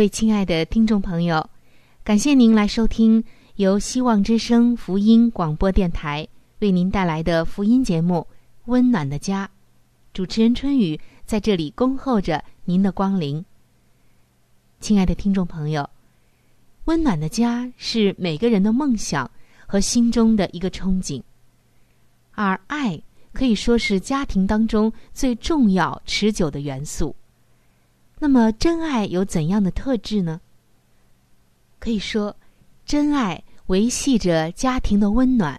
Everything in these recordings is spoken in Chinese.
各位亲爱的听众朋友，感谢您来收听由希望之声福音广播电台为您带来的福音节目《温暖的家》。主持人春雨在这里恭候着您的光临。亲爱的听众朋友，温暖的家是每个人的梦想和心中的一个憧憬，而爱可以说是家庭当中最重要、持久的元素。那么，真爱有怎样的特质呢？可以说，真爱维系着家庭的温暖，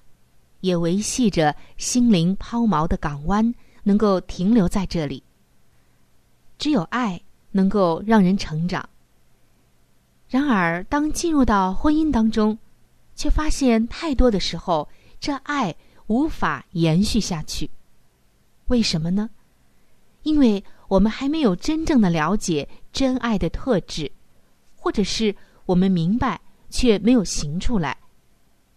也维系着心灵抛锚的港湾能够停留在这里。只有爱能够让人成长。然而，当进入到婚姻当中，却发现太多的时候，这爱无法延续下去。为什么呢？因为。我们还没有真正的了解真爱的特质，或者是我们明白却没有行出来，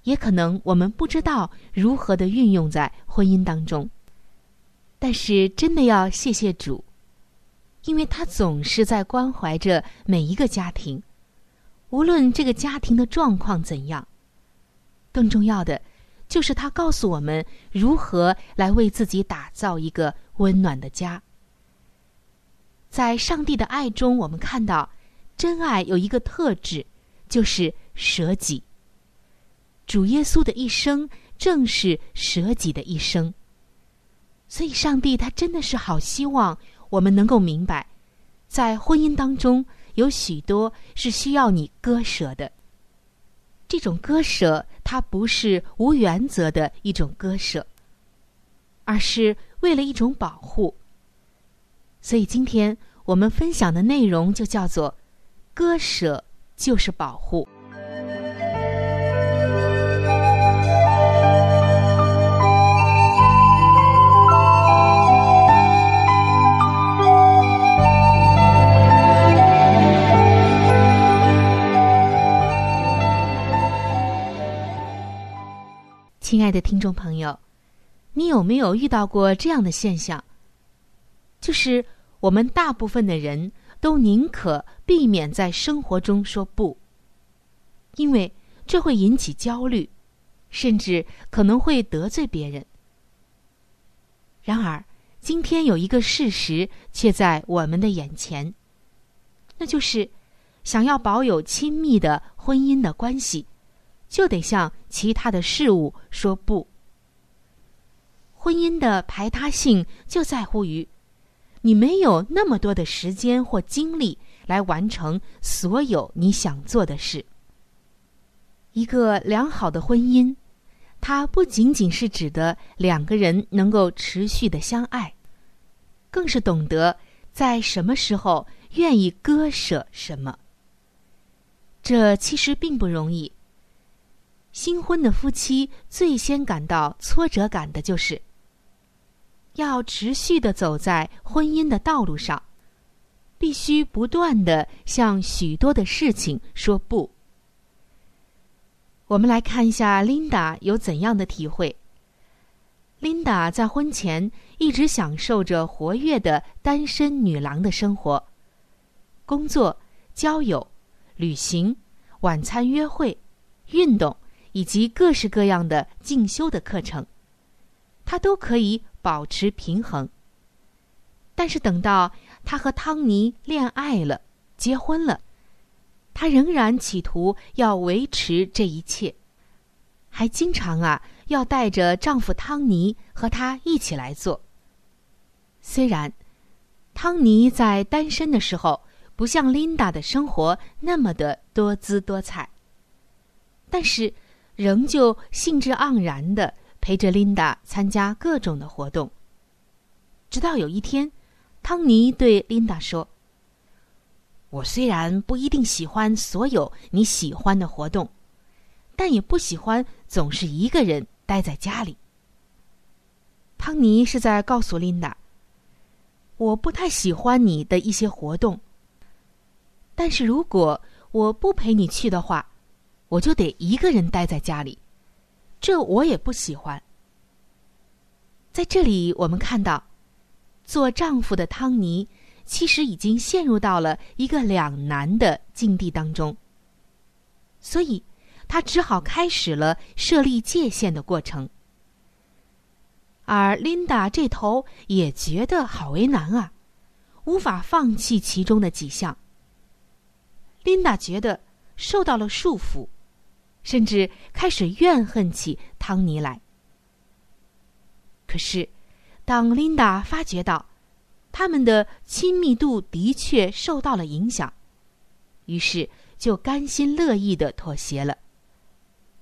也可能我们不知道如何的运用在婚姻当中。但是真的要谢谢主，因为他总是在关怀着每一个家庭，无论这个家庭的状况怎样。更重要的，就是他告诉我们如何来为自己打造一个温暖的家。在上帝的爱中，我们看到，真爱有一个特质，就是舍己。主耶稣的一生正是舍己的一生。所以，上帝他真的是好希望我们能够明白，在婚姻当中有许多是需要你割舍的。这种割舍，它不是无原则的一种割舍，而是为了一种保护。所以今天我们分享的内容就叫做“割舍就是保护”。亲爱的听众朋友，你有没有遇到过这样的现象？就是我们大部分的人都宁可避免在生活中说不，因为这会引起焦虑，甚至可能会得罪别人。然而，今天有一个事实却在我们的眼前，那就是想要保有亲密的婚姻的关系，就得向其他的事物说不。婚姻的排他性就在乎于。你没有那么多的时间或精力来完成所有你想做的事。一个良好的婚姻，它不仅仅是指的两个人能够持续的相爱，更是懂得在什么时候愿意割舍什么。这其实并不容易。新婚的夫妻最先感到挫折感的就是。要持续的走在婚姻的道路上，必须不断的向许多的事情说不。我们来看一下琳达有怎样的体会。琳达在婚前一直享受着活跃的单身女郎的生活，工作、交友、旅行、晚餐、约会、运动以及各式各样的进修的课程，她都可以保持平衡。但是等到她和汤尼恋爱了、结婚了，她仍然企图要维持这一切，还经常啊。要带着丈夫汤尼和她一起来做。虽然汤尼在单身的时候不像琳达的生活那么的多姿多彩，但是仍旧兴致盎然的陪着琳达参加各种的活动。直到有一天，汤尼对琳达说：“我虽然不一定喜欢所有你喜欢的活动，但也不喜欢总是一个人。”待在家里，汤尼是在告诉琳达：“我不太喜欢你的一些活动，但是如果我不陪你去的话，我就得一个人待在家里，这我也不喜欢。”在这里，我们看到，做丈夫的汤尼其实已经陷入到了一个两难的境地当中，所以。他只好开始了设立界限的过程，而琳达这头也觉得好为难啊，无法放弃其中的几项。琳达觉得受到了束缚，甚至开始怨恨起汤尼来。可是，当琳达发觉到他们的亲密度的确受到了影响，于是就甘心乐意的妥协了。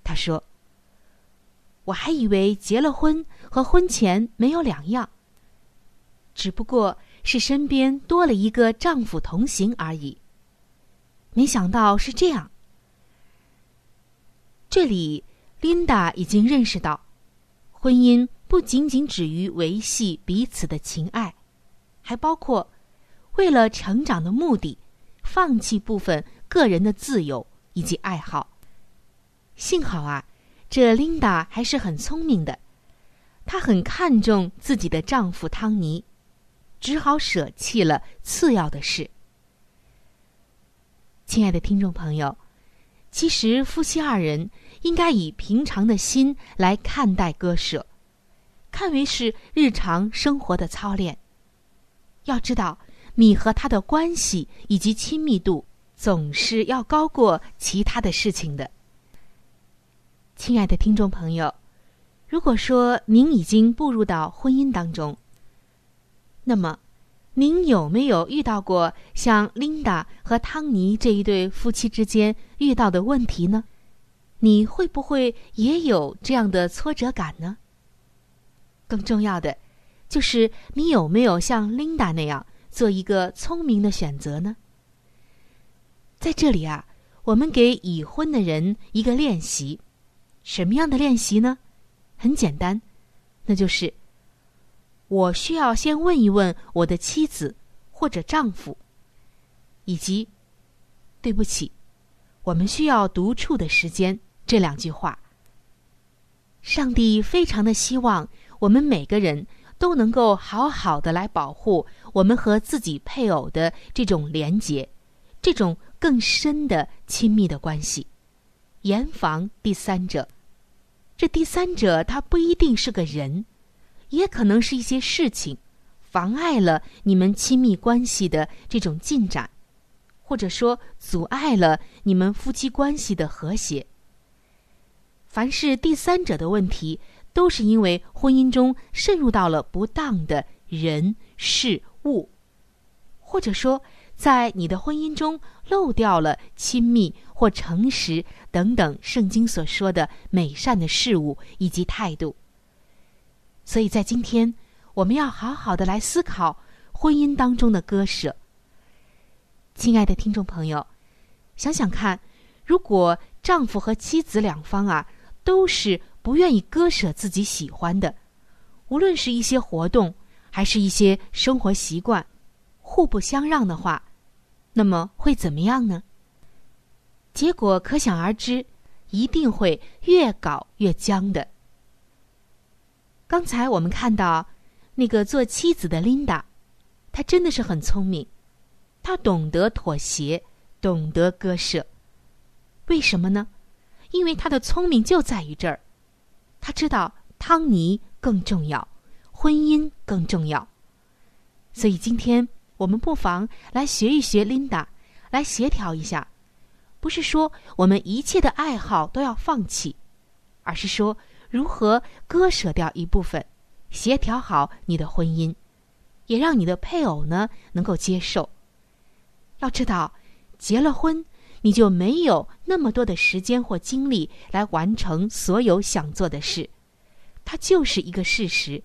他说：“我还以为结了婚和婚前没有两样，只不过是身边多了一个丈夫同行而已。没想到是这样。这里，琳达已经认识到，婚姻不仅仅止于维系彼此的情爱，还包括为了成长的目的，放弃部分个人的自由以及爱好。”幸好啊，这琳达还是很聪明的，她很看重自己的丈夫汤尼，只好舍弃了次要的事。亲爱的听众朋友，其实夫妻二人应该以平常的心来看待割舍，看为是日常生活的操练。要知道，你和他的关系以及亲密度总是要高过其他的事情的。亲爱的听众朋友，如果说您已经步入到婚姻当中，那么您有没有遇到过像琳达和汤尼这一对夫妻之间遇到的问题呢？你会不会也有这样的挫折感呢？更重要的，就是你有没有像琳达那样做一个聪明的选择呢？在这里啊，我们给已婚的人一个练习。什么样的练习呢？很简单，那就是我需要先问一问我的妻子或者丈夫，以及对不起，我们需要独处的时间这两句话。上帝非常的希望我们每个人都能够好好的来保护我们和自己配偶的这种连结，这种更深的亲密的关系。严防第三者，这第三者他不一定是个人，也可能是一些事情，妨碍了你们亲密关系的这种进展，或者说阻碍了你们夫妻关系的和谐。凡是第三者的问题，都是因为婚姻中渗入到了不当的人事物，或者说。在你的婚姻中漏掉了亲密或诚实等等圣经所说的美善的事物以及态度。所以在今天，我们要好好的来思考婚姻当中的割舍。亲爱的听众朋友，想想看，如果丈夫和妻子两方啊都是不愿意割舍自己喜欢的，无论是一些活动，还是一些生活习惯，互不相让的话。那么会怎么样呢？结果可想而知，一定会越搞越僵的。刚才我们看到那个做妻子的琳达，她真的是很聪明，她懂得妥协，懂得割舍。为什么呢？因为他的聪明就在于这儿，他知道汤尼更重要，婚姻更重要。所以今天我们不妨来学一学琳达，来协调一下。不是说我们一切的爱好都要放弃，而是说如何割舍掉一部分，协调好你的婚姻，也让你的配偶呢能够接受。要知道，结了婚，你就没有那么多的时间或精力来完成所有想做的事，它就是一个事实。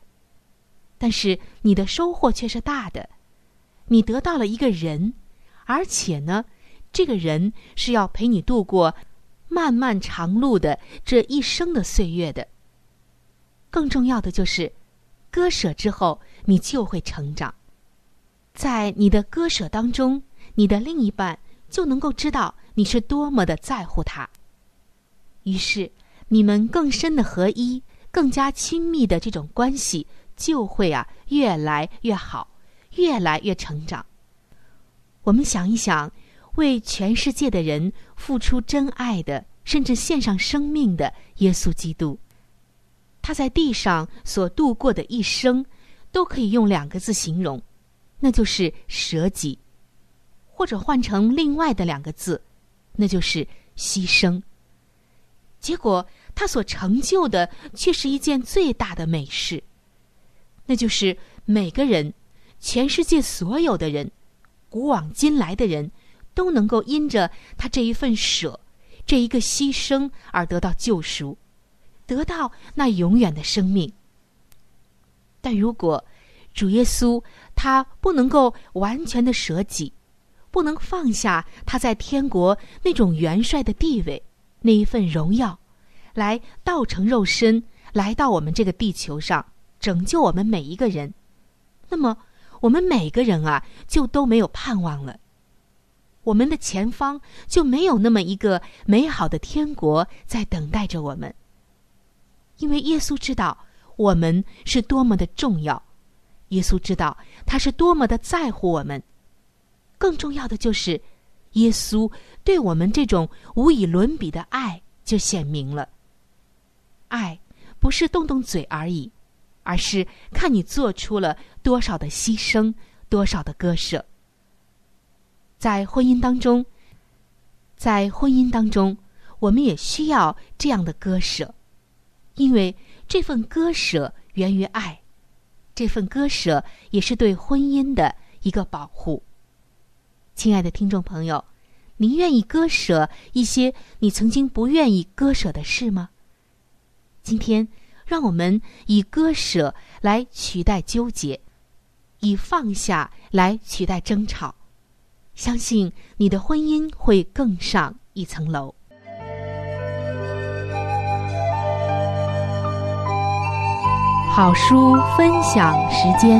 但是你的收获却是大的，你得到了一个人，而且呢。这个人是要陪你度过漫漫长路的这一生的岁月的。更重要的就是，割舍之后，你就会成长。在你的割舍当中，你的另一半就能够知道你是多么的在乎他。于是，你们更深的合一、更加亲密的这种关系就会啊越来越好，越来越成长。我们想一想。为全世界的人付出真爱的，甚至献上生命的耶稣基督，他在地上所度过的一生，都可以用两个字形容，那就是舍己，或者换成另外的两个字，那就是牺牲。结果他所成就的却是一件最大的美事，那就是每个人，全世界所有的人，古往今来的人。都能够因着他这一份舍，这一个牺牲而得到救赎，得到那永远的生命。但如果主耶稣他不能够完全的舍己，不能放下他在天国那种元帅的地位，那一份荣耀，来道成肉身来到我们这个地球上拯救我们每一个人，那么我们每个人啊就都没有盼望了。我们的前方就没有那么一个美好的天国在等待着我们，因为耶稣知道我们是多么的重要，耶稣知道他是多么的在乎我们。更重要的就是，耶稣对我们这种无以伦比的爱就显明了。爱不是动动嘴而已，而是看你做出了多少的牺牲，多少的割舍。在婚姻当中，在婚姻当中，我们也需要这样的割舍，因为这份割舍源于爱，这份割舍也是对婚姻的一个保护。亲爱的听众朋友，您愿意割舍一些你曾经不愿意割舍的事吗？今天，让我们以割舍来取代纠结，以放下来取代争吵。相信你的婚姻会更上一层楼。好书分享时间，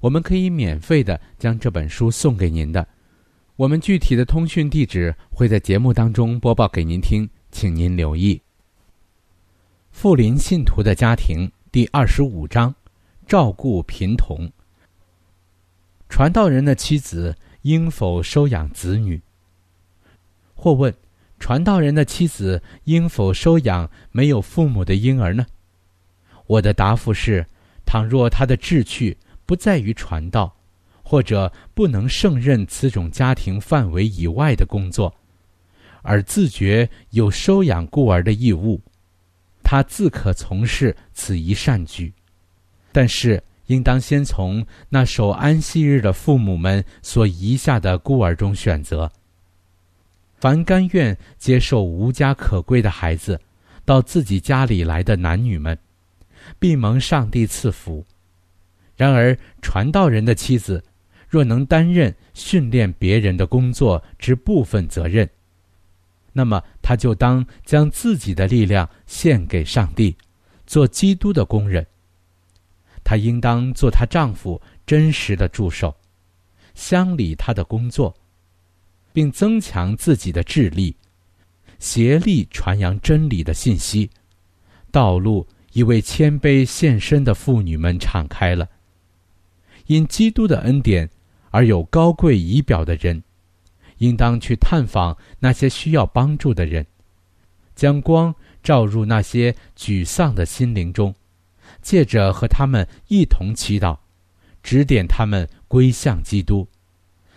我们可以免费的将这本书送给您的。我们具体的通讯地址会在节目当中播报给您听，请您留意。富林信徒的家庭第二十五章：照顾贫童。传道人的妻子应否收养子女？或问，传道人的妻子应否收养没有父母的婴儿呢？我的答复是：倘若他的志趣不在于传道，或者不能胜任此种家庭范围以外的工作，而自觉有收养孤儿的义务，他自可从事此一善举。但是，应当先从那守安息日的父母们所遗下的孤儿中选择。凡甘愿接受无家可归的孩子到自己家里来的男女们，必蒙上帝赐福。然而，传道人的妻子若能担任训练别人的工作之部分责任，那么他就当将自己的力量献给上帝，做基督的工人。她应当做她丈夫真实的助手，乡里他的工作，并增强自己的智力，协力传扬真理的信息。道路已为谦卑献身的妇女们敞开了。因基督的恩典而有高贵仪表的人，应当去探访那些需要帮助的人，将光照入那些沮丧的心灵中。借着和他们一同祈祷，指点他们归向基督，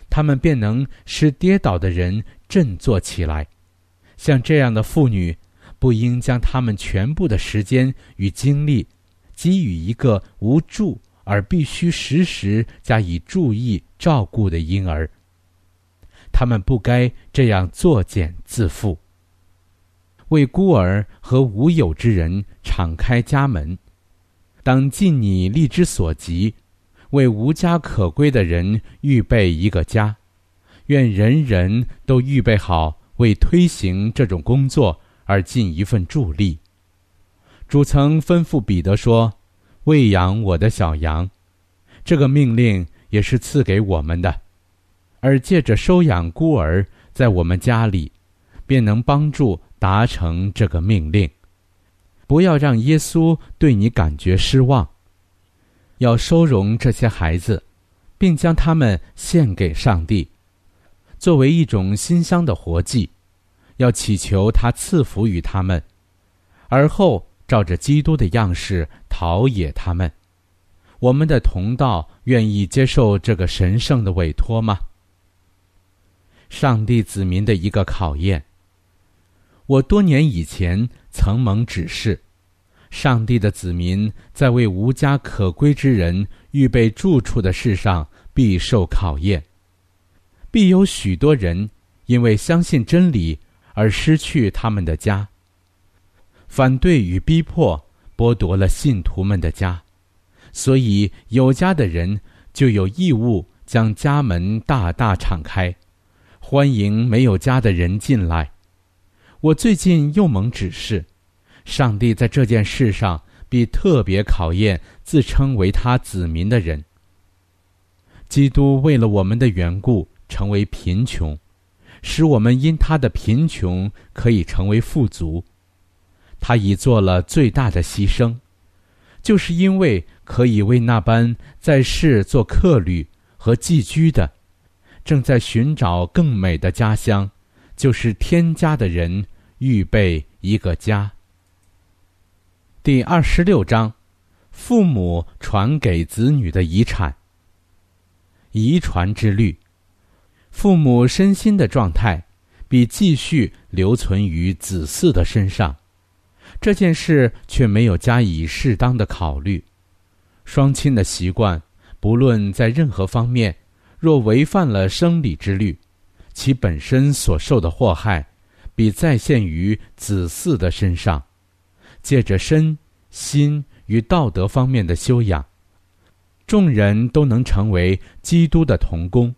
他们便能使跌倒的人振作起来。像这样的妇女，不应将他们全部的时间与精力，给予一个无助而必须时时加以注意照顾的婴儿。他们不该这样作茧自缚，为孤儿和无有之人敞开家门。当尽你力之所及，为无家可归的人预备一个家。愿人人都预备好为推行这种工作而尽一份助力。主曾吩咐彼得说：“喂养我的小羊。”这个命令也是赐给我们的，而借着收养孤儿在我们家里，便能帮助达成这个命令。不要让耶稣对你感觉失望。要收容这些孩子，并将他们献给上帝，作为一种馨香的活祭。要祈求他赐福于他们，而后照着基督的样式陶冶他们。我们的同道愿意接受这个神圣的委托吗？上帝子民的一个考验。我多年以前曾蒙指示，上帝的子民在为无家可归之人预备住处的事上必受考验，必有许多人因为相信真理而失去他们的家。反对与逼迫剥夺了信徒们的家，所以有家的人就有义务将家门大大敞开，欢迎没有家的人进来。我最近又蒙指示，上帝在这件事上必特别考验自称为他子民的人。基督为了我们的缘故成为贫穷，使我们因他的贫穷可以成为富足。他已做了最大的牺牲，就是因为可以为那般在世做客旅和寄居的，正在寻找更美的家乡，就是天家的人。预备一个家。第二十六章，父母传给子女的遗产。遗传之律，父母身心的状态，必继续留存于子嗣的身上。这件事却没有加以适当的考虑。双亲的习惯，不论在任何方面，若违反了生理之律，其本身所受的祸害。比再现于子嗣的身上，借着身心与道德方面的修养，众人都能成为基督的童工。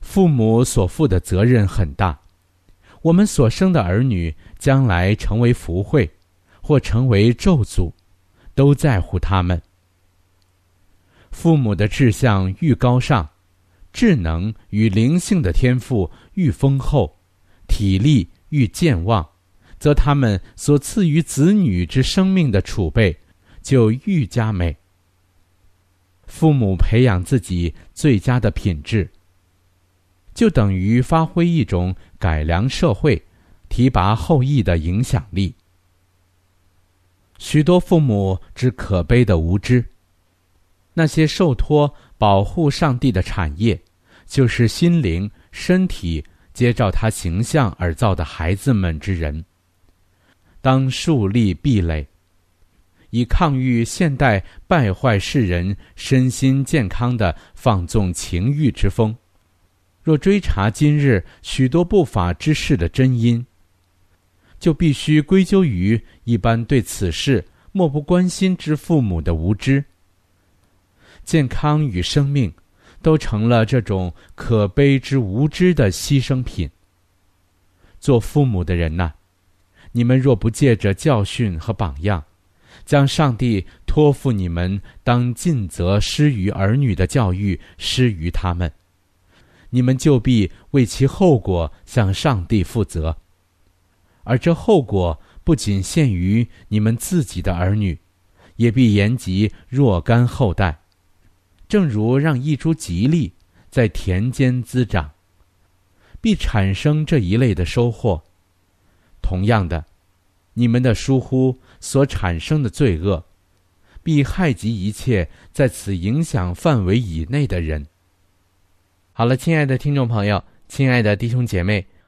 父母所负的责任很大，我们所生的儿女将来成为福慧，或成为咒诅，都在乎他们。父母的志向愈高尚，智能与灵性的天赋愈丰厚，体力。愈健忘，则他们所赐予子女之生命的储备就愈加美。父母培养自己最佳的品质，就等于发挥一种改良社会、提拔后裔的影响力。许多父母之可悲的无知，那些受托保护上帝的产业，就是心灵、身体接照他形象而造的孩子们之人。当树立壁垒，以抗御现代败坏世人身心健康的放纵情欲之风。若追查今日许多不法之事的真因，就必须归咎于一般对此事漠不关心之父母的无知。健康与生命，都成了这种可悲之无知的牺牲品。做父母的人呐，你们若不借着教训和榜样，将上帝托付你们当尽责施于儿女的教育施于他们，你们就必为其后果向上帝负责。而这后果不仅限于你们自己的儿女，也必延及若干后代。正如让一株吉利在田间滋长，必产生这一类的收获。同样的，你们的疏忽所产生的罪恶，必害及一切在此影响范围以内的人。好了，亲爱的听众朋友，亲爱的弟兄姐妹。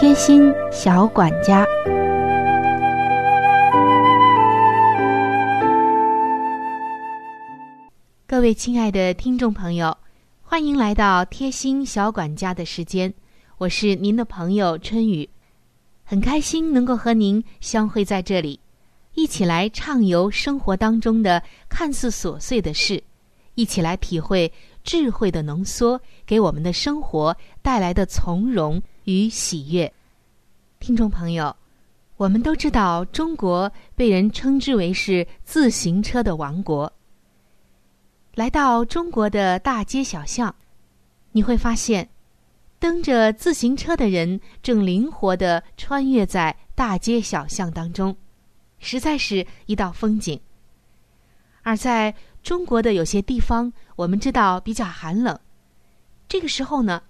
贴心小管家，各位亲爱的听众朋友，欢迎来到贴心小管家的时间。我是您的朋友春雨，很开心能够和您相会在这里，一起来畅游生活当中的看似琐碎的事，一起来体会智慧的浓缩给我们的生活带来的从容。与喜悦，听众朋友，我们都知道中国被人称之为是自行车的王国。来到中国的大街小巷，你会发现，蹬着自行车的人正灵活的穿越在大街小巷当中，实在是一道风景。而在中国的有些地方，我们知道比较寒冷，这个时候呢。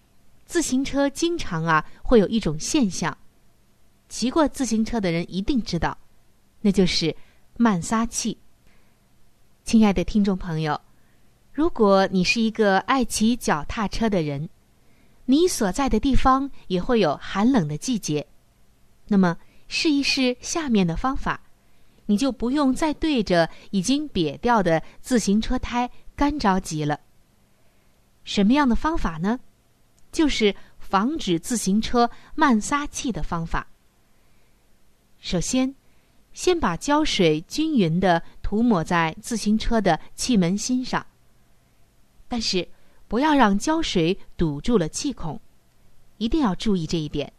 自行车经常啊会有一种现象，骑过自行车的人一定知道，那就是慢撒气。亲爱的听众朋友，如果你是一个爱骑脚踏车的人，你所在的地方也会有寒冷的季节，那么试一试下面的方法，你就不用再对着已经瘪掉的自行车胎干着急了。什么样的方法呢？就是防止自行车慢撒气的方法。首先，先把胶水均匀的涂抹在自行车的气门芯上，但是不要让胶水堵住了气孔，一定要注意这一点。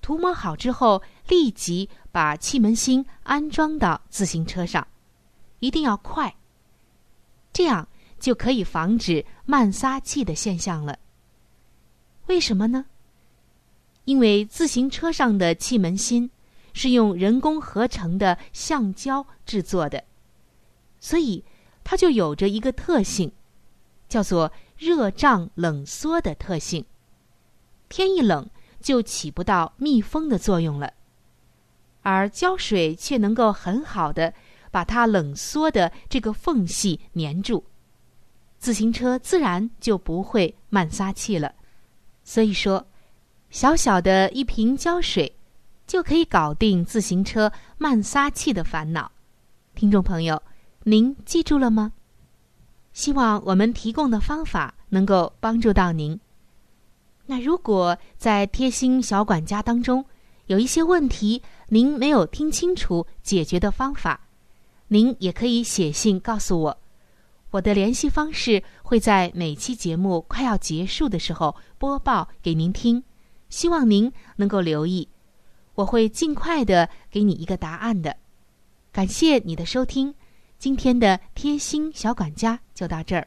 涂抹好之后，立即把气门芯安装到自行车上，一定要快，这样就可以防止慢撒气的现象了。为什么呢？因为自行车上的气门芯是用人工合成的橡胶制作的，所以它就有着一个特性，叫做热胀冷缩的特性。天一冷就起不到密封的作用了，而胶水却能够很好的把它冷缩的这个缝隙粘住，自行车自然就不会慢撒气了。所以说，小小的一瓶胶水，就可以搞定自行车慢撒气的烦恼。听众朋友，您记住了吗？希望我们提供的方法能够帮助到您。那如果在贴心小管家当中有一些问题，您没有听清楚解决的方法，您也可以写信告诉我。我的联系方式会在每期节目快要结束的时候播报给您听，希望您能够留意，我会尽快的给你一个答案的。感谢你的收听，今天的贴心小管家就到这儿。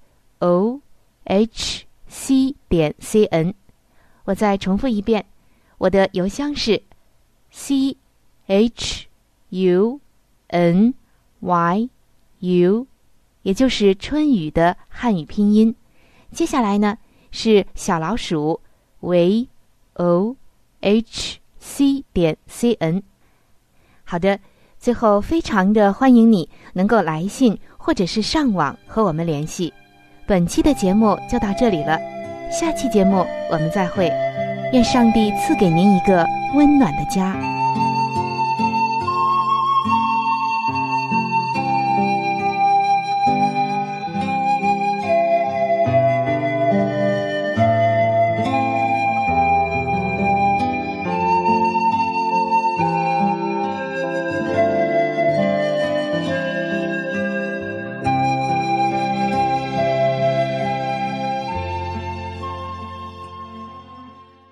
O h c 点 c n，我再重复一遍，我的邮箱是 c h u n y u，也就是春雨的汉语拼音。接下来呢是小老鼠 v o h c 点 c n。好的，最后非常的欢迎你能够来信或者是上网和我们联系。本期的节目就到这里了，下期节目我们再会，愿上帝赐给您一个温暖的家。